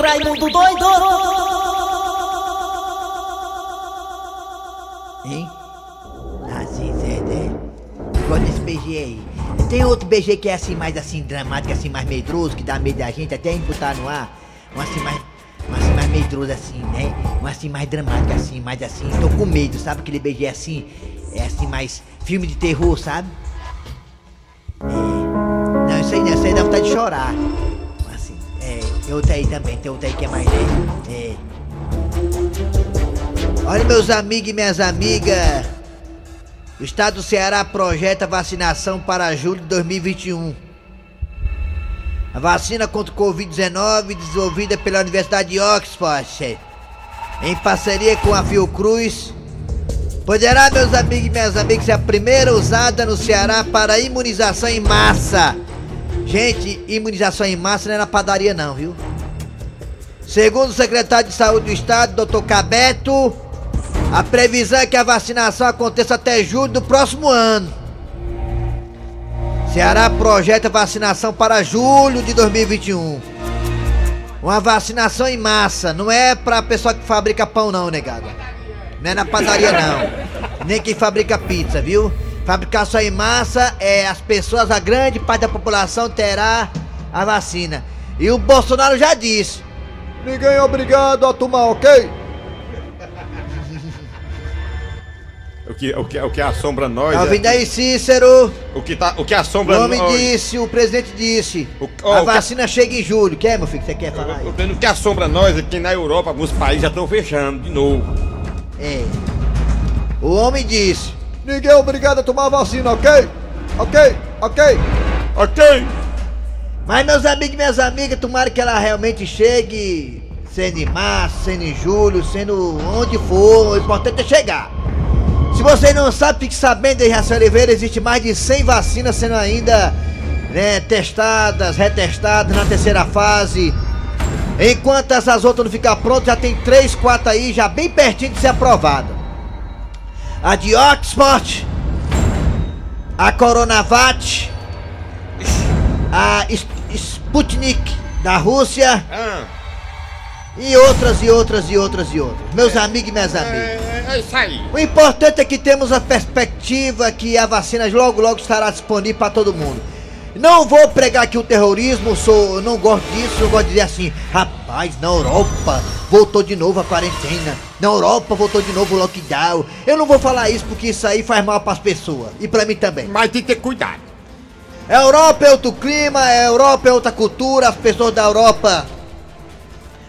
Raimundo doido! Hein? Assim, Zé, Zé. Igual desse BG aí. Tem outro BG que é assim, mais assim, dramático, assim, mais medroso, que dá medo da gente, até botar no ar. Um assim, mais. Um assim, mais medroso, assim, né? Um assim, mais dramático, assim, mais assim. Tô com medo, sabe? Aquele BG assim. É assim, mais. Filme de terror, sabe? É. Não, isso aí não, isso aí dá vontade de chorar. É. Tem outro aí também, tem outro aí que é mais. Né? É. Olha, meus amigos e minhas amigas. O estado do Ceará projeta vacinação para julho de 2021. A vacina contra o Covid-19 desenvolvida pela Universidade de Oxford, em parceria com a Fiocruz, poderá, meus amigos e minhas amigas, ser a primeira usada no Ceará para imunização em massa. Gente, imunização em massa não é na padaria não, viu? Segundo o secretário de Saúde do Estado, Dr. Cabeto, a previsão é que a vacinação aconteça até julho do próximo ano. Ceará projeta vacinação para julho de 2021. Uma vacinação em massa, não é pra pessoa que fabrica pão não, negado. Não é na padaria não. Nem quem fabrica pizza, viu? Fabricação em massa é as pessoas, a grande parte da população terá a vacina. E o Bolsonaro já disse: ninguém é obrigado a tomar, ok? O que, o que, o que assombra nós. Tá é- ouvindo aí, Cícero? O que, tá, o que assombra O homem nós. disse, o presidente disse. O- ó, a o que- vacina chega em julho. Quer, meu filho? Você quer falar aí? O, o que assombra nós é que na Europa alguns países já estão fechando de novo. É. O homem disse. Ninguém é obrigado a tomar vacina, ok? Ok? Ok? Ok? Mas meus amigos e minhas amigas, tomara que ela realmente chegue, sendo em março, sendo em julho, sendo onde for, o importante é chegar. Se você não sabe, fique sabendo Raci Oliveira, existe mais de 100 vacinas sendo ainda né, testadas, retestadas na terceira fase. Enquanto essas outras não ficar prontas, já tem 3, 4 aí, já bem pertinho de ser aprovada. A de Oxford, a Coronavac, a Sp- Sputnik da Rússia Ah, e outras e outras e outras e outras. Meus amigos e minhas amigas. é, é isso aí. O importante é que temos a perspectiva que a vacina logo logo estará disponível para todo mundo. Não vou pregar aqui o terrorismo, sou, eu não gosto disso, eu gosto de dizer assim, rapaz, na Europa voltou de novo a quarentena, na Europa voltou de novo o lockdown. Eu não vou falar isso porque isso aí faz mal para as pessoas e para mim também. Mas tem que ter cuidado. A Europa é outro clima, a Europa é outra cultura, as pessoas da Europa,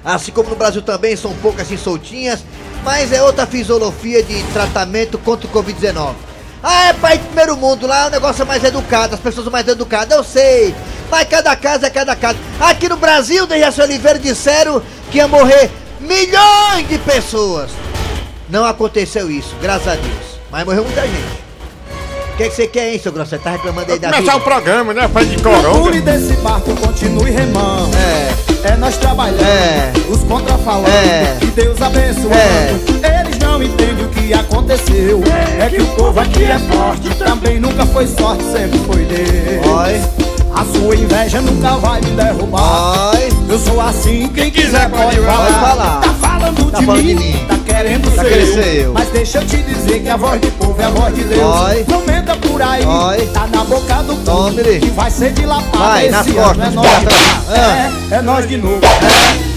assim como no Brasil também, são um pouco assim soltinhas, mas é outra fisiologia de tratamento contra o Covid-19. Ah, é país primeiro mundo, lá o negócio é mais educado, as pessoas são mais educadas, eu sei. Mas cada caso é cada caso. Aqui no Brasil, Dejaci Oliveira disseram que ia morrer milhões de pessoas. Não aconteceu isso, graças a Deus. Mas morreu muita gente. O que, que você quer, hein, seu grosso? Você tá reclamando aí da Começar vida? o programa, né? Faz de Procure coronga. desse barco, continue remando. É. É nós trabalhando, É. os contra falando, É. e Deus abençoando. É. Eles não entendem o que aconteceu. É que o povo aqui é forte, também nunca foi sorte, sempre foi Deus. Oi, A sua inveja nunca vai me derrubar. oi. Eu sou assim, quem quiser pode pode falar. Falar. Tá falando, Tá de, falando mim, de mim. tá querendo Tá ser, eu. eu. Mas deixa eu te dizer que a voz do povo é a voz de Deus. Oi. Não menta por aí, Oi. tá na boca do povo. Que vai ser de lapada Vai, esse ano. costas, é nós de novo. Ah. É, é nós de novo.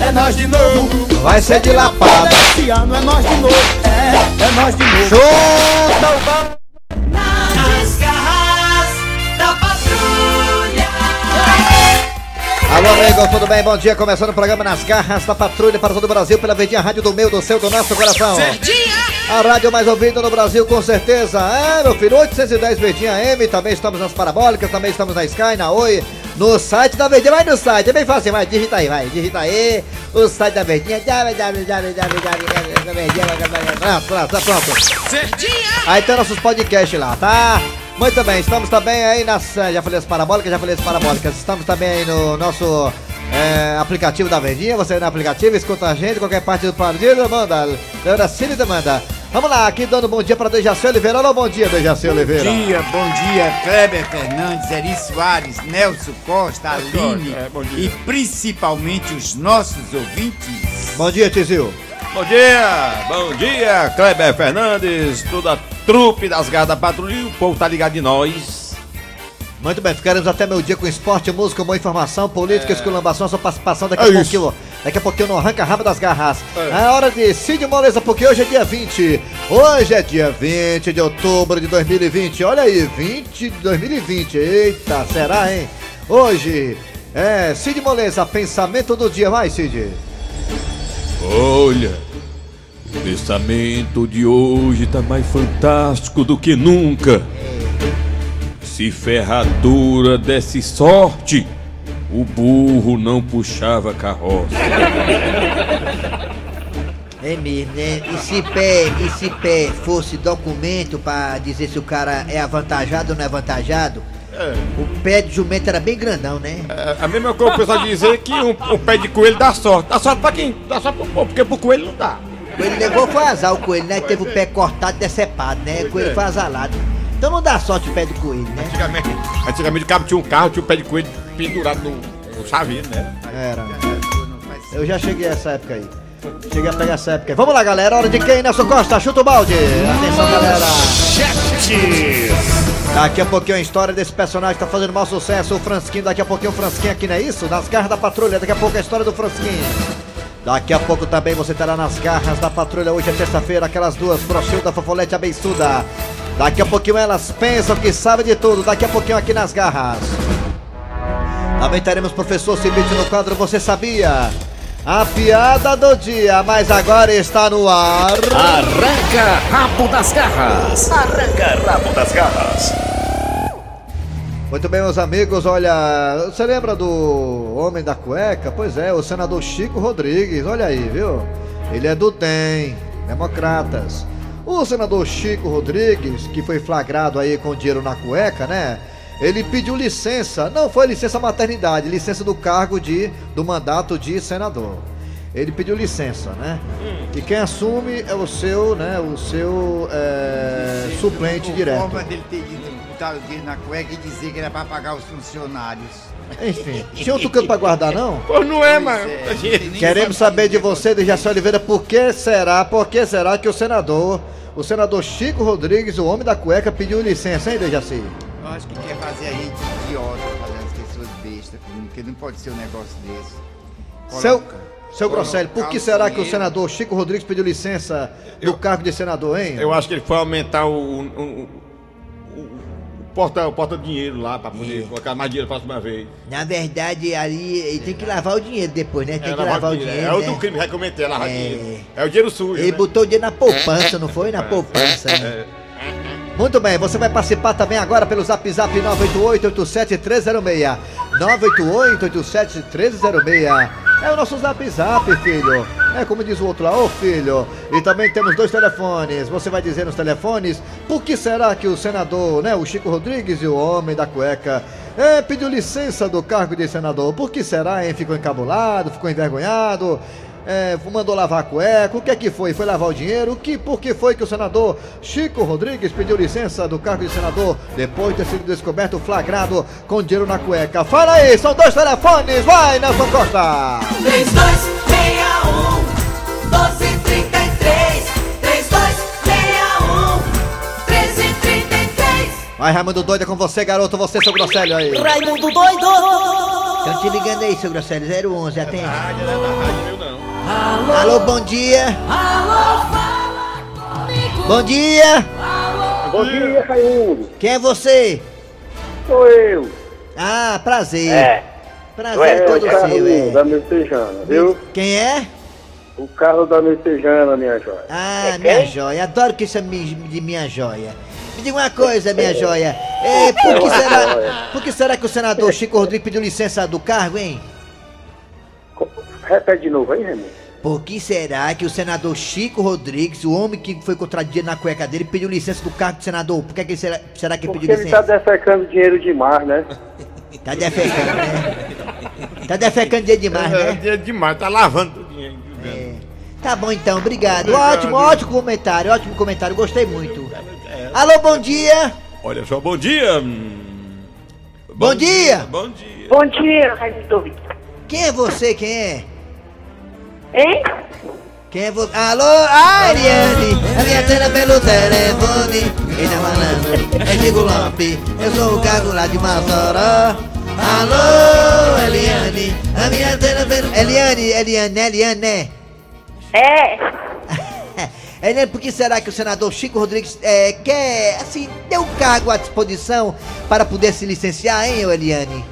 É, é nós de novo. Vai ser de lapada. Esse ano é nós de novo. É, é nós de novo. Chuta o Alô, amigo, tudo bem? Bom dia. Começando o programa Nas Garras da Patrulha para todo o Brasil pela Verdinha Rádio do meu, do seu, do nosso coração. A rádio mais ouvida no Brasil, com certeza. É, meu filho, 810 Verdinha M. Também estamos nas parabólicas, também estamos na Sky, na Oi, no site da Verdinha. Vai no site, é bem fácil, vai, digita aí, vai, digita aí. O site da Verdinha. Pronto, pronto, tá pronto. Aí tem nossos podcasts lá, tá? Muito bem, estamos também aí nas. Já falei as parabólicas, já falei as parabólicas. Estamos também aí no nosso eh, aplicativo da Verdinha. Você no aplicativo, escuta a gente, qualquer parte do partido, manda. Leora Cine demanda. Vamos lá, aqui dando bom dia para Dejaci Oliveira. Alô, bom dia, Dejaci Oliveira. Bom dia, bom dia, Kleber Fernandes, Eri Soares, Nelson Costa, Aline é, bom dia. e principalmente os nossos ouvintes. Bom dia, Tizil. Bom dia, bom dia, Kleber Fernandes, toda a trupe das garras da patrulha, o povo tá ligado de nós. Muito bem, ficaremos até meu dia com esporte, música, boa informação, política, esculambação, sua participação daqui a É pouquinho. Daqui a pouquinho no Arranca Rabo das Garras. É. É hora de Cid Moleza, porque hoje é dia 20. Hoje é dia 20 de outubro de 2020. Olha aí, 20 de 2020. Eita, será, hein? Hoje é Cid Moleza, pensamento do dia. Vai, Cid. Olha, o pensamento de hoje tá mais fantástico do que nunca. Se ferradura desse sorte, o burro não puxava carroça. É mesmo, né? E se pé, e se pé fosse documento pra dizer se o cara é avantajado ou não é avantajado, o pé de jumento era bem grandão, né? É a mesma coisa o pessoal dizer que um, um pé de coelho dá sorte. Dá sorte pra quem? Dá sorte pro povo, porque pro coelho não dá. O coelho levou foi azar o coelho, né? Teve o pé cortado, decepado, né? O coelho é. foi azalado. Então não dá sorte o pé do coelho, né? Antigamente, antigamente o cabo tinha um carro, tinha um pé de coelho pendurado no, no chaveiro, né? Era. Eu já cheguei a essa época aí. Cheguei a pegar essa época aí. Vamos lá, galera. Hora de quem, Nelson Costa? Chuta o balde. Atenção, galera. Daqui a pouquinho a história desse personagem que tá fazendo mau sucesso, o Fransquinho. Daqui a pouquinho o Fransquinho aqui, não é isso? Nas garras da patrulha. Daqui a pouco a história do Fransquinho. Daqui a pouco também você terá nas garras da patrulha. Hoje é terça-feira, aquelas duas brochilda, fofolete abençuda. Daqui a pouquinho elas pensam que sabem de tudo. Daqui a pouquinho aqui nas garras. Também teremos professor Cibite no quadro Você Sabia? A piada do dia, mas agora está no ar. Arranca rabo das garras. Arranca rabo das garras. Muito bem, meus amigos, olha, você lembra do Homem da Cueca? Pois é, o senador Chico Rodrigues, olha aí, viu? Ele é do DEM, Democratas. O senador Chico Rodrigues, que foi flagrado aí com dinheiro na cueca, né? Ele pediu licença, não foi licença maternidade, licença do cargo de do mandato de senador. Ele pediu licença, né? E quem assume é o seu, né? O seu é, suplente direto. forma dele ter ido botar o dinheiro na cueca e dizer que era pra pagar os funcionários. Enfim, tinha outro canto pra guardar, não? Pois não é, mano. é, Queremos saber de dizer você, de Jaci Oliveira, por que será, por que será que o senador, o senador Chico Rodrigues, o homem da cueca, pediu licença, hein, Dejaci? Eu acho que quer fazer aí de idiota, fazendo as pessoas bestas, porque não pode ser um negócio desse. Seu, Coloca- seu Grosselio, por que será que o senador Chico Rodrigues pediu licença do cargo de senador, hein? Eu acho que ele foi aumentar o- o porta, porta dinheiro lá pra poder colocar mais dinheiro pra próxima vez. Na verdade, ali ele tem que lavar o dinheiro depois, né? Tem que lavar o dinheiro. É o né? crime, já comentei, lavar É. dinheiro. É o dinheiro sujo. Ele né? botou o dinheiro na poupança, não foi? Na poupança. né? Muito bem, você vai participar também agora pelo Zap Zap 988-87306. 988-87306. É o nosso Zap Zap, filho. É como diz o outro lá, ô filho. E também temos dois telefones. Você vai dizer nos telefones por que será que o senador, né, o Chico Rodrigues e o homem da cueca, é, pediu licença do cargo de senador. Por que será, hein? Ficou encabulado, ficou envergonhado? É, mandou lavar a cueca, o que é que foi? Foi lavar o dinheiro? O que, por que foi que o senador Chico Rodrigues pediu licença do cargo de senador depois de ter sido descoberto flagrado com dinheiro na cueca? Fala aí, são dois telefones, vai Nelson Costa! 3261 1233 3261 1333 Vai Raimundo Doido é com você, garoto, você, seu Grosselho aí. Raimundo doido Estão te ligando aí, seu Grosselio, 011, atende. Ah, não é não. Alô, bom dia. Alô, fala comigo Bom dia. Bom dia, Raimundo. Quem é você? Sou eu. Ah, prazer. É. Prazer É, é o todo carro seu, é. da Messejana, viu? Quem é? O carro da Messejana, minha joia. Ah, minha joia. Adoro que chame de minha joia. Me diga uma coisa, minha joia. É, por, que será, por que será que o senador Chico Rodrigues pediu licença do cargo, hein? Repete de novo aí, Raimundo. Por que será que o senador Chico Rodrigues, o homem que foi contradito na cueca dele, pediu licença do cargo de senador? Por que, que será, será que ele Porque pediu ele tá licença? defecando dinheiro demais, né? Tá defecando, né? Tá defecando dia demais, É né? dinheiro demais, tá lavando dinheiro. É. Tá bom então, obrigado. Ótimo, ótimo comentário, ótimo comentário, gostei muito. Alô, bom dia. Olha só, bom dia. hum. Bom dia. Bom dia. Bom dia, Raimundo. Quem é você? Quem é? Hein? Quem é você? Alô, Ariane, a minha tela pelo telefone. Quem tá falando? É Chico Lampe, eu sou o Cago lá de Mazoró. Alô, Eliane, a minha tela pelo... Eliane, Eliane, Eliane? É. Eliane, por que será que o senador Chico Rodrigues é, quer, assim, ter um cargo à disposição para poder se licenciar, hein, Eliane?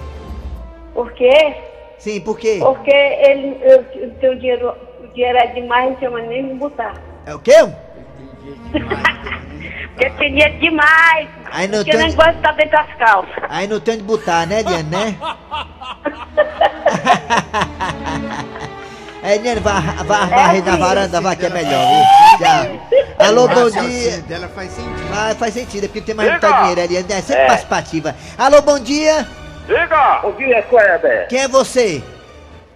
Por quê? Sim, por quê? Porque ele, eu, o teu dinheiro, o dinheiro é demais, não tinha mais nem me botar. É o quê? Porque tem dinheiro demais. Aí não Porque tem- eu nem gosto de estar dentro das calças. Aí não tem onde botar, né, Eliane, né? É, Eliane, vai, vai varrer na varanda, vai que é melhor, viu? Tchau. Alô, bom O dia. dela faz sentido. Vai, faz sentido, é porque tem mais muito dinheiro, Eliane, é sempre participativa. Alô, bom dia. Diga! Bom dia, Kleber. Quem é você?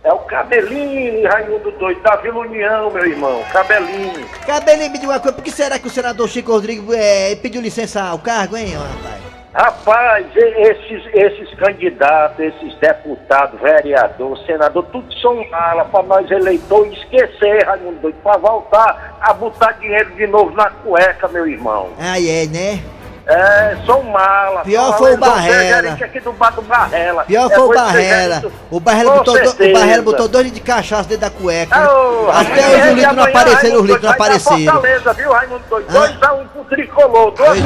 É o Cabelinho, Raimundo Doido, da Vila União, meu irmão. Cabelinho. Cabelinho, me diga uma coisa, por que será que o senador Chico Rodrigues é, pediu licença ao cargo, hein, rapaz? Rapaz, esses, esses candidatos, esses deputados, vereador, senador, tudo são mala para nós eleitores esquecer, Raimundo Doido, para voltar a botar dinheiro de novo na cueca, meu irmão. Aí é, né? É, são mala. Pior foi o Barrela. aqui do bar do Barrela. Pior É foi o Barrela. O Barrela botou, do, o. Barrela botou dois litros de cachaça dentro da cueca. Ô, Até hoje o litro não apareceram, os litros não apareceram. Fortaleza, viu, Raimundo Doido? Hã? 2x1 pro tricolor. Dois.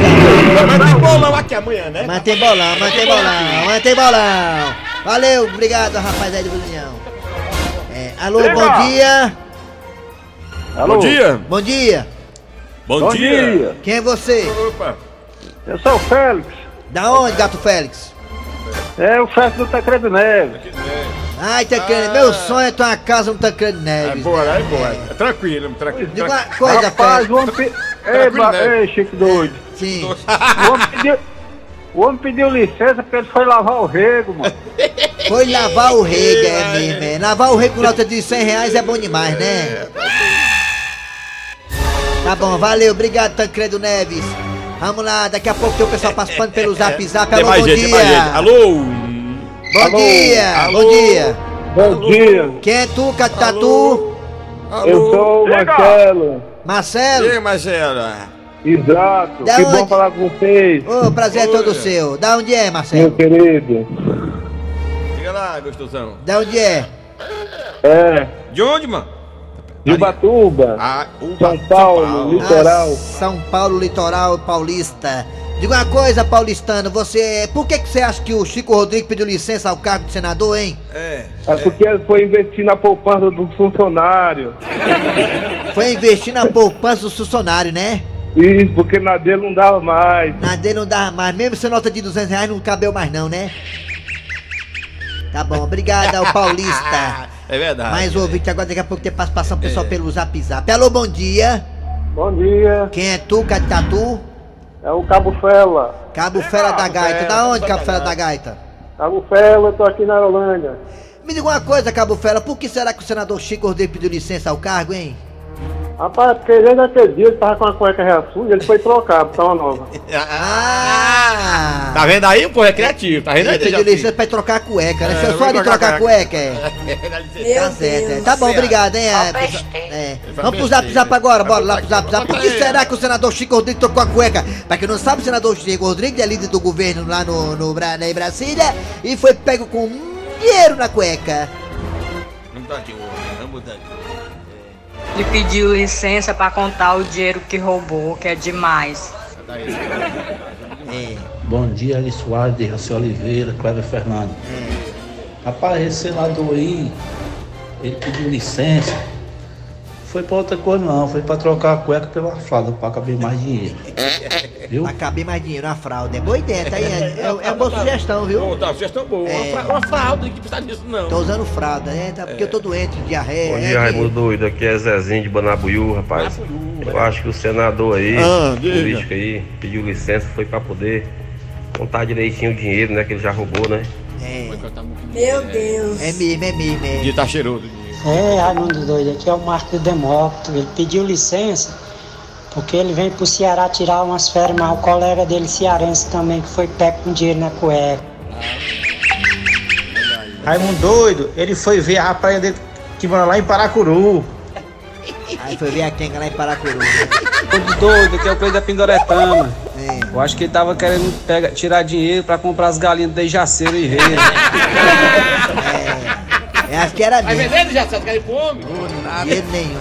Mas tem bolão aqui amanhã, né? Mantém bolão, mantém bolão, mantém bolão. Valeu, obrigado, rapaz aí do União. É, alô, bom dia. Bom dia. Bom dia. Bom, dia. Quem é você? Opa. Eu sou o Félix. Da onde, Gato Félix? É o Félix do Tancredo Neves. Ai, Tancredo, meu sonho é ter uma casa no Tancredo É Neves. boa, é boa. É tranquilo, tranquilo. Diga uma tranquilo. coisa, Rapaz, Félix. o homem... Pe... Ei, né? Ei, Chico doido. Sim. O homem pediu... O homem pediu licença porque ele foi lavar o rego, mano. Foi lavar o rego, é mesmo, é. Lavar o rego com nota de 100 reais é bom demais, né? Tá bom, valeu, obrigado, Tancredo Neves. Vamos lá, daqui a pouco tem o pessoal participando pelo zap zap. Alô, bom gente, dia. Alô. Bom Alô. dia, Alô. bom dia. Bom dia. Quem é tu, Catatu? Eu sou o Marcelo. Marcelo? E aí, Marcela? Exato. Da que onde? bom falar com vocês, Ô, prazer é todo Oi. seu. Da onde é, meu Marcelo? querido. Diga lá, gostosão. Da onde é? É, De onde, mano? Ubatuba, Ah, Uba, São Paulo, Litoral. Ah, São Paulo, litoral paulista. Diga uma coisa, paulistano, você. Por que, que você acha que o Chico Rodrigues pediu licença ao cargo de senador, hein? É. É porque ele foi investir na poupança do funcionário. Foi investir na poupança do funcionário, né? Isso, porque na dele não dava mais. Na dele não dava mais, mesmo sem nota de 200 reais não cabeu mais não, né? Tá bom, obrigado ao paulista. É verdade. Mais ouvinte, agora daqui a pouco tem participação pessoal pelo zap zap. Alô, bom dia. Bom dia, Quem é tu, Catatu? é o Cabo Fela. Cabo Fera da Gaita. Da onde, Cabo Fera. da Gaita? Cabo Fela, eu tô aqui na Holândia. Me diga uma coisa, Cabo Fera, por que será que o senador Chico Rodrigues pediu licença ao cargo, hein? Rapaz, porque desde aquele dia ele tava com a cueca reaçuda, ele foi trocar pra uma nova. Ah! Tá vendo aí? O povo é criativo, tá vendo aí? Ele licença pra trocar a cueca, né? É, só de trocar a cueca, é. Tá certo, é. Tá bom, obrigado, hein? É, é. Vamos pro zap zap agora, bora lá pro zap zap. Por que será que o senador Chico Rodrigues trocou a cueca? Pra quem não sabe, o senador Chico Rodrigues é líder do governo lá no, no, lá em Brasília e foi pego com dinheiro na cueca. Vamos mudar de ouro, vamos mudar de ouro. Ele pediu licença pra contar o dinheiro que roubou, que é demais. É. Bom dia, Eli Soares, de Raci Oliveira, Cleber Fernando. Rapaz, esse senador aí, ele pediu licença. Foi pra outra coisa não, foi pra trocar a cueca pela fralda, pra caber mais dinheiro. Viu? Pra caber mais dinheiro na fralda. É boa ideia, tá aí? É, é, é uma boa sugestão, viu? Tá, sugestão boa. É. Uma, fra- uma fralda, não precisa disso não. Tô usando fralda, né? Tá, porque eu tô doente, diarreia. Bom é, dia, que- Raimundo Doido. Aqui é Zezinho de Banabuiú, rapaz. Eu acho que o senador aí, Ah, político aí, pediu licença, foi pra poder contar direitinho o dinheiro, né? Que ele já roubou, né? É, Meu Deus. é mesmo, é mesmo, é. O dia tá cheiroso. É, Raimundo doido, aqui é o Marco Demócrito. Ele pediu licença porque ele vem pro Ceará tirar umas férias, mas o colega dele cearense também que foi pego com dinheiro na cueca. Raimundo doido, ele foi ver a praia dele que mora lá em Paracuru. Aí foi ver a quenga lá em Paracuru. Todo doido, que é o coisa da Pindoretama. Eu acho que ele tava querendo pegar, tirar dinheiro pra comprar as galinhas da Jaceiro e Reis. É, acho que era Vai mesmo. vendendo já, sabe? Quer fome? Dinheiro nenhum.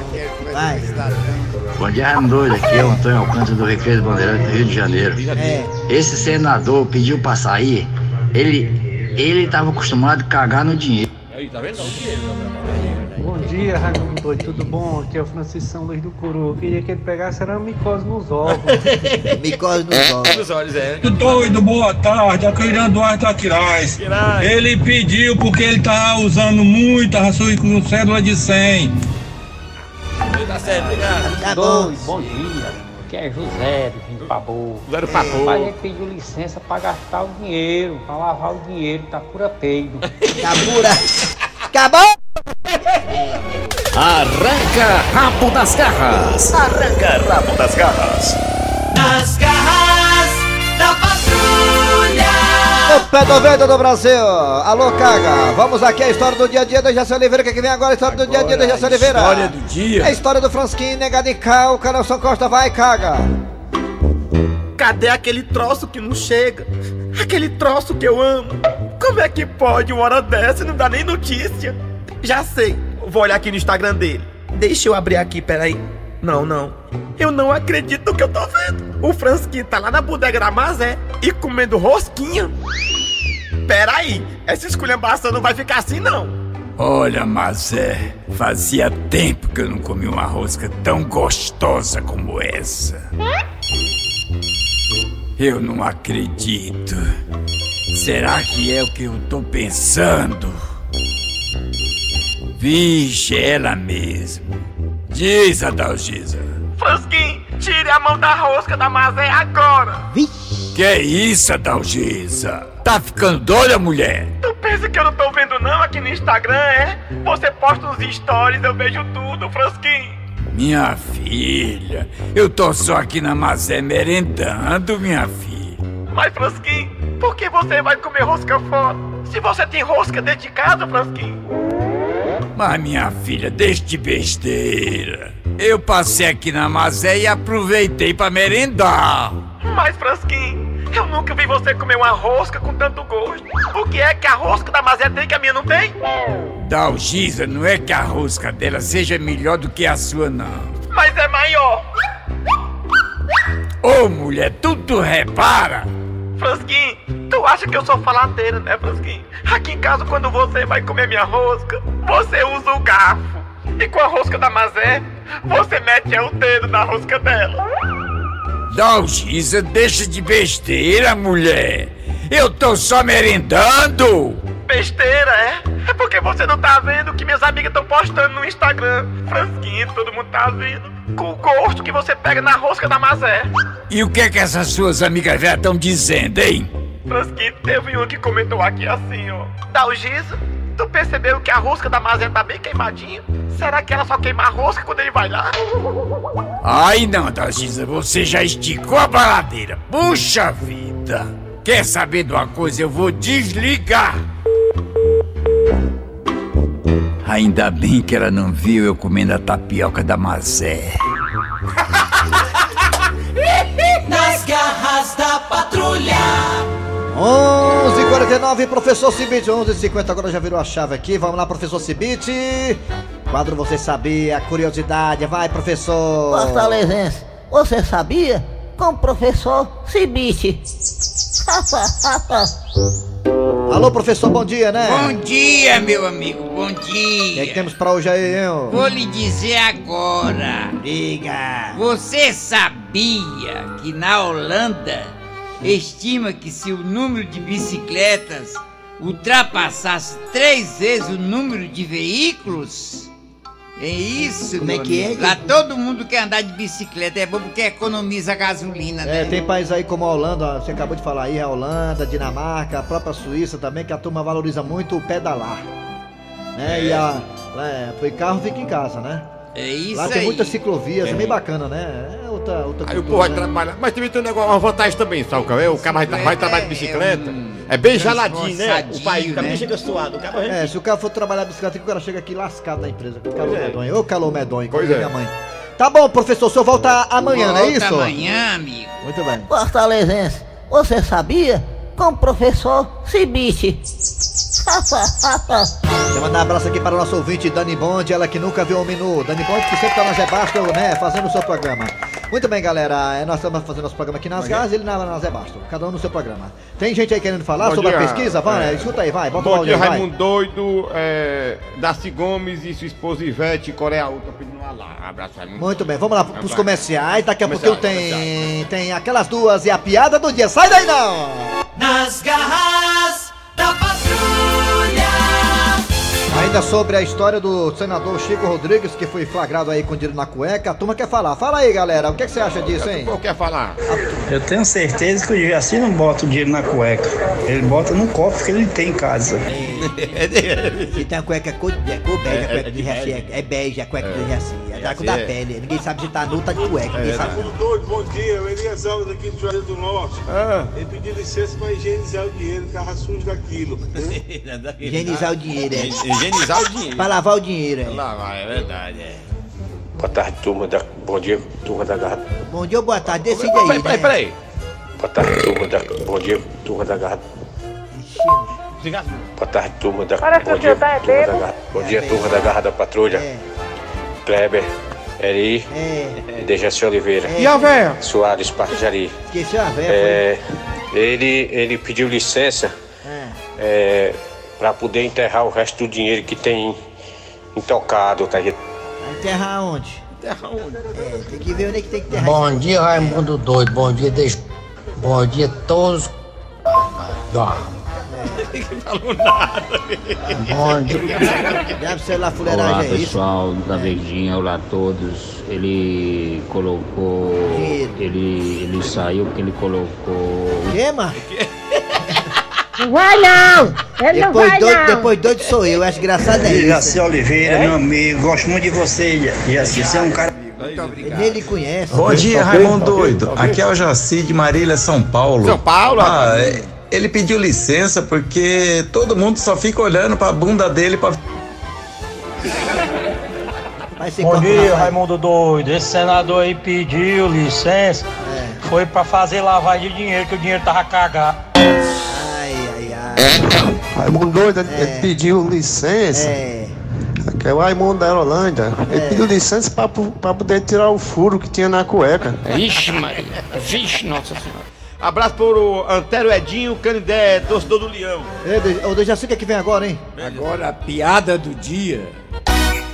Vai. Bom dia, doido. Aqui é o Antônio Alcântara do Recreio do Bandeirante do Rio de Janeiro. É. Esse senador pediu pra sair, ele, ele tava acostumado a cagar no dinheiro. Aí, tá vendo? Bom dia, Raimundo doido, tudo bom? Aqui é o Francisco São Luís do Curu. Eu queria que ele pegasse era micose nos ovos. micose nos olhos. Nos olhos, é. Doido, boa tarde. Aqui é o Irã Duarte Aquiraz. Ele pediu porque ele tá usando muito a sua com cédula de 100. Tá certo, obrigado. Tá Doido, bom dia. Aqui é José do Rio Pabu. José do Pabu. Pai, ele pediu licença pra gastar o dinheiro, pra lavar o dinheiro, tá pura peido. Tá pura. Acabou! Arranca rabo das garras. Arranca rabo das garras. Nas garras da patrulha. O pé do vento do Brasil. Alô, Caga. Vamos aqui a história do dia a dia da Jaci Oliveira. O que, que vem agora? A história do dia a dia da Jaci Oliveira. história do dia. É a história do Fransquinho, negado em cal. O Nelson Costa vai, Caga. Cadê aquele troço que não chega? Aquele troço que eu amo. Como é que pode uma hora dessa e não dá nem notícia? Já sei, vou olhar aqui no Instagram dele. Deixa eu abrir aqui, peraí. Não, não. Eu não acredito no que eu tô vendo. O Fransquinho tá lá na bodega da Mazé e comendo rosquinha. Peraí, essa esculhambação não vai ficar assim não. Olha, Mazé, fazia tempo que eu não comi uma rosca tão gostosa como essa. Eu não acredito. Será que é o que eu tô pensando? Vixe, ela mesmo. Diz, Adalgisa. Fransquinho, tire a mão da rosca da Mazé agora. Que é isso, Adalgisa? Tá ficando doida, mulher? Tu pensa que eu não tô vendo não aqui no Instagram, é? Você posta uns stories, eu vejo tudo, Fransquinho. Minha filha, eu tô só aqui na Mazé merendando, minha filha. Mas, Fransquinho, por que você vai comer rosca fora? Se você tem rosca dentro de casa, Fransquinho. Mas, minha filha, deixe de besteira. Eu passei aqui na Mazé e aproveitei pra merendar. Mas, Fransquinho, eu nunca vi você comer uma rosca com tanto gosto. O que é que a rosca da Mazé tem que a minha não tem? Dalgisa, não é que a rosca dela seja melhor do que a sua, não. Mas é maior. Ô, mulher, tudo repara. Fransquinho, tu acha que eu sou faladeira, né, Fransquinho? Aqui em casa, quando você vai comer minha rosca, você usa o garfo. E com a rosca da Mazé, você mete o dedo na rosca dela. Dalgisa, deixa de besteira, mulher. Eu tô só merendando. Besteira, é? É porque você não tá minhas amigas estão postando no Instagram. Fransquinho, todo mundo tá vendo. Com o gosto que você pega na rosca da Mazé. E o que é que essas suas amigas já estão dizendo, hein? Fransquinho, teve um que comentou aqui assim, ó. Dalgisa, tu percebeu que a rosca da Mazé tá bem queimadinha? Será que ela só queima a rosca quando ele vai lá? Ai não, Dalgisa, você já esticou a baladeira. Puxa vida. Quer saber de uma coisa? Eu vou desligar. Ainda bem que ela não viu eu comendo a tapioca da Mazé. Nas garras da patrulha. 11h49, professor Cibite, 11h50, agora já virou a chave aqui. Vamos lá, professor Cibite. Quadro Você Sabia, curiosidade, vai, professor. Fortalezense, você sabia? Com o professor Cibite. Alô, professor, bom dia, né? Bom dia, meu amigo, bom O dia. que, é que temos pra hoje aí, hein? Vou lhe dizer agora. Diga. Você sabia que na Holanda estima que se o número de bicicletas ultrapassasse três vezes o número de veículos? É isso, Como é que é? Lá todo mundo quer andar de bicicleta, é bom porque economiza gasolina, né? É, tem países aí como a Holanda, você acabou de falar aí, a Holanda, Dinamarca, a própria Suíça também, que a turma valoriza muito o pedalar. Né? E, a, É, foi carro, fica em casa, né? É isso Lá tem aí. muitas ciclovias, é É. bem bacana, né? É outra, outra Aí o povo vai né? trabalhar. Mas também tem um negócio, uma vantagem também, sabe é? O cara vai, vai trabalhar de bicicleta. É, bem geladinho, né? O país, cara nem chega suado. O cara É, se o cara for trabalhar de bicicleta, o cara chega aqui lascado na empresa. Com calor é. medonho. Ô, calor medonho, como Pois é. minha mãe. Tá bom, professor, o senhor volta amanhã, não é Volta isso? amanhã, amigo. Muito bem. Fortalezense, você sabia? Com o professor Cibite. Quero mandar um abraço aqui para o nosso ouvinte Dani Bond, ela que nunca viu um menu. Dani Bond que sempre tá na Zé Basto, né, fazendo o seu programa. Muito bem, galera, é, nós estamos fazendo nosso programa aqui nas casas e ele na, na Zé Basto, cada um no seu programa. Tem gente aí querendo falar Bom sobre a dia. pesquisa? Vai, É. escuta aí, vai, bota o Bom áudio dia. Raimundo Doido, é, Darcy Gomes e sua esposa Ivete, Coreia Ultra, pedindo um. Abraço, Raimundo. Muito bem, vamos lá pros Vai. comerciais, daqui a pouquinho Comerciais, tem, tem aquelas duas e a piada do dia. Sai daí não! Nas garras da patrulha. Ainda sobre a história do senador Chico Rodrigues, que foi flagrado aí com dinheiro na cueca, a turma quer falar. Fala aí, galera, o que, que você acha disso, hein? Qual quer falar? Eu tenho certeza que o Jaci não bota o dinheiro na cueca. Ele bota no cofre que ele tem em casa. Se tem a cueca cor, é cor bege, É, a cueca é do de Jaci, é, é bege a cueca do Jaci, é da cor da é. pele, ninguém sabe se tá nu, tá de cueca, ninguém sabe. Doido, bom dia, eu Elias Alves aqui do Juazeiro do Norte. Ele pediu licença para higienizar o dinheiro, que tava sujo daquilo. Higienizar o dinheiro, é. Higienizar o dinheiro. Pra lavar o dinheiro, é. Lavar, é verdade, é. Boa tarde, turma da. Bom dia, turma da Garra. Bom dia ou boa tarde, decide aí, Peraí, peraí, né? peraí. Boa tarde, turma da. Bom dia, turma da Garra. Boa tarde, turma da. Parece Bom dia, você tá turma da. Garra. Bom dia, turma da Garra da Patrulha. Kleber, Eri e Dejaci Oliveira. E a véia? Soares Parjari. Esqueci a véia, É, ele, ele pediu licença é, para poder enterrar o resto do dinheiro que tem intocado, tá? Vai enterrar onde? Enterrar onde? É, tem que ver onde é que tem que enterrar. Bom dia, Raimundo Doido. Bom dia, deixa. Bom dia a todos. Ah, falou nada. Bom dia. Deve ser lá Olá fuleiragem, é isso? pessoal da Verdinha, olá a todos. Ele colocou. Ele, ele saiu porque ele colocou. Que, mano? Não vai não! Ele não Depois vai doido, não! depois doido sou eu, acho engraçado é isso. Jaci Oliveira, É? meu amigo, gosto muito de você, Jaci. Você é um cara. Nem ele conhece. Bom dia, Raimundo Doido. Aqui é o Jaci de Marília, São Paulo. São Paulo, Ah, é, ele pediu licença porque todo mundo só fica olhando pra bunda dele pra. Bom dia, Raimundo Doido. Esse senador aí pediu licença. É. Foi pra fazer lavagem de dinheiro, que o dinheiro tava cagado. Ai, ai, ai. Raimundo doido, ele- ele pediu licença. É. Que é o Raimundo da Holândia. Ele pediu licença pra, pra poder tirar o furo que tinha na cueca. Vixe, Maria. Vixe, nossa senhora. Abraço pro Antero Edinho, Canidé, torcedor do Leão. Ô, Dejaci, o que é que vem agora, hein? Agora a piada do dia.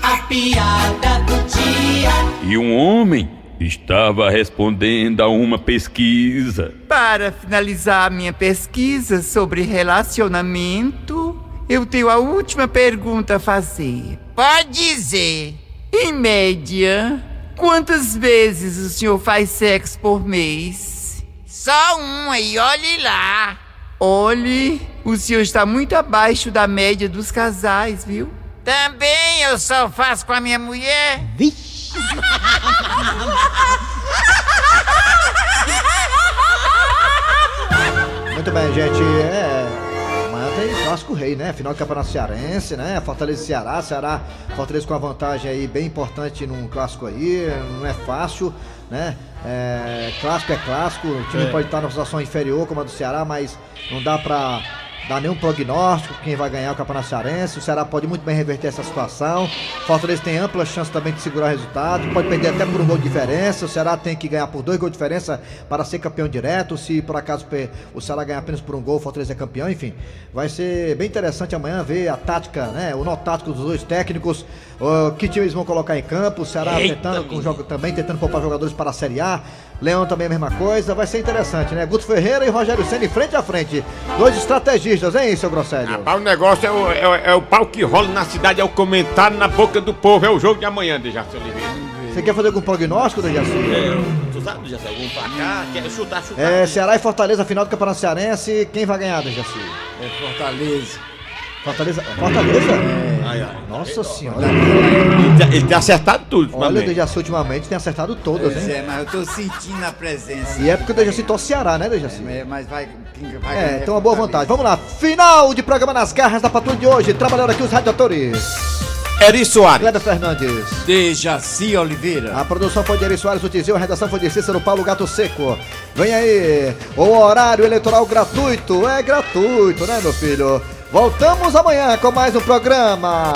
A piada do dia. E um homem estava respondendo a uma pesquisa. Para finalizar minha pesquisa sobre relacionamento, eu tenho a última pergunta a fazer. Pode dizer, em média, quantas vezes o senhor faz sexo por mês? Só uma e olhe lá. Olhe, o senhor está muito abaixo da média dos casais, viu? Também eu só faço com a minha mulher. Vixe! Muito bem, gente. É. Amanhã tem clássico rei, né? Final do Campeonato Cearense, né? Fortaleza e Ceará. Ceará, Fortaleza com uma vantagem aí bem importante num clássico aí. Não é fácil, né? É, clássico é clássico. O time É. pode estar numa situação inferior como a do Ceará, mas não dá pra dar nenhum prognóstico quem vai ganhar o Campeonato Cearense. O Ceará pode muito bem reverter essa situação. Fortaleza tem ampla chance também de segurar o resultado. Pode perder até por um gol de diferença. O Ceará tem que ganhar por dois gols de diferença para ser campeão direto. Se por acaso o Ceará ganhar apenas por um gol, o Fortaleza é campeão. Enfim, vai ser bem interessante amanhã ver a tática, né? O nó tático dos dois técnicos. ó, que time eles vão colocar em campo. O Ceará Eita, tentando com jogo também, tentando poupar jogadores para a Série A. Leão também a mesma coisa. Vai ser interessante, né? Guto Ferreira e Rogério Senna frente a frente. Dois estrategistas, hein, seu Grosselho? Rapaz, o negócio é o, é, o- é o pau que rola na cidade, é o comentário na boca do povo, é o jogo de amanhã, Dejaci Oliveira. Você quer fazer algum prognóstico, Dejaci? É, tu sabe, Dejaci, algum placar? Quer chutar, chutar. É, Ceará e Fortaleza, final do Campeonato Cearense. Quem vai ganhar, Dejaci? É Fortaleza. Fortaleza? Fortaleza? Nossa senhora. Ele, tem- ele tem acertado tudo, Olha, o. Dejaci ultimamente tem acertado todas, Pois hein? é, mas eu tô sentindo a presença. E é porque o Dejaci torce Ceará, né, Dejaci? É, mas vai. vai É, ganhar tem uma boa vantagem. Vamos lá, final de programa nas garras da patrulha de hoje. Trabalhando aqui os radiadores. Eri Soares. Cléber Fernandes. Dejaci Oliveira. A produção foi de Eri Soares, o Tizil, a redação foi de Cícero Paulo Gato Seco. Vem aí, o horário eleitoral gratuito. É gratuito, né, meu filho? Voltamos amanhã com mais um programa.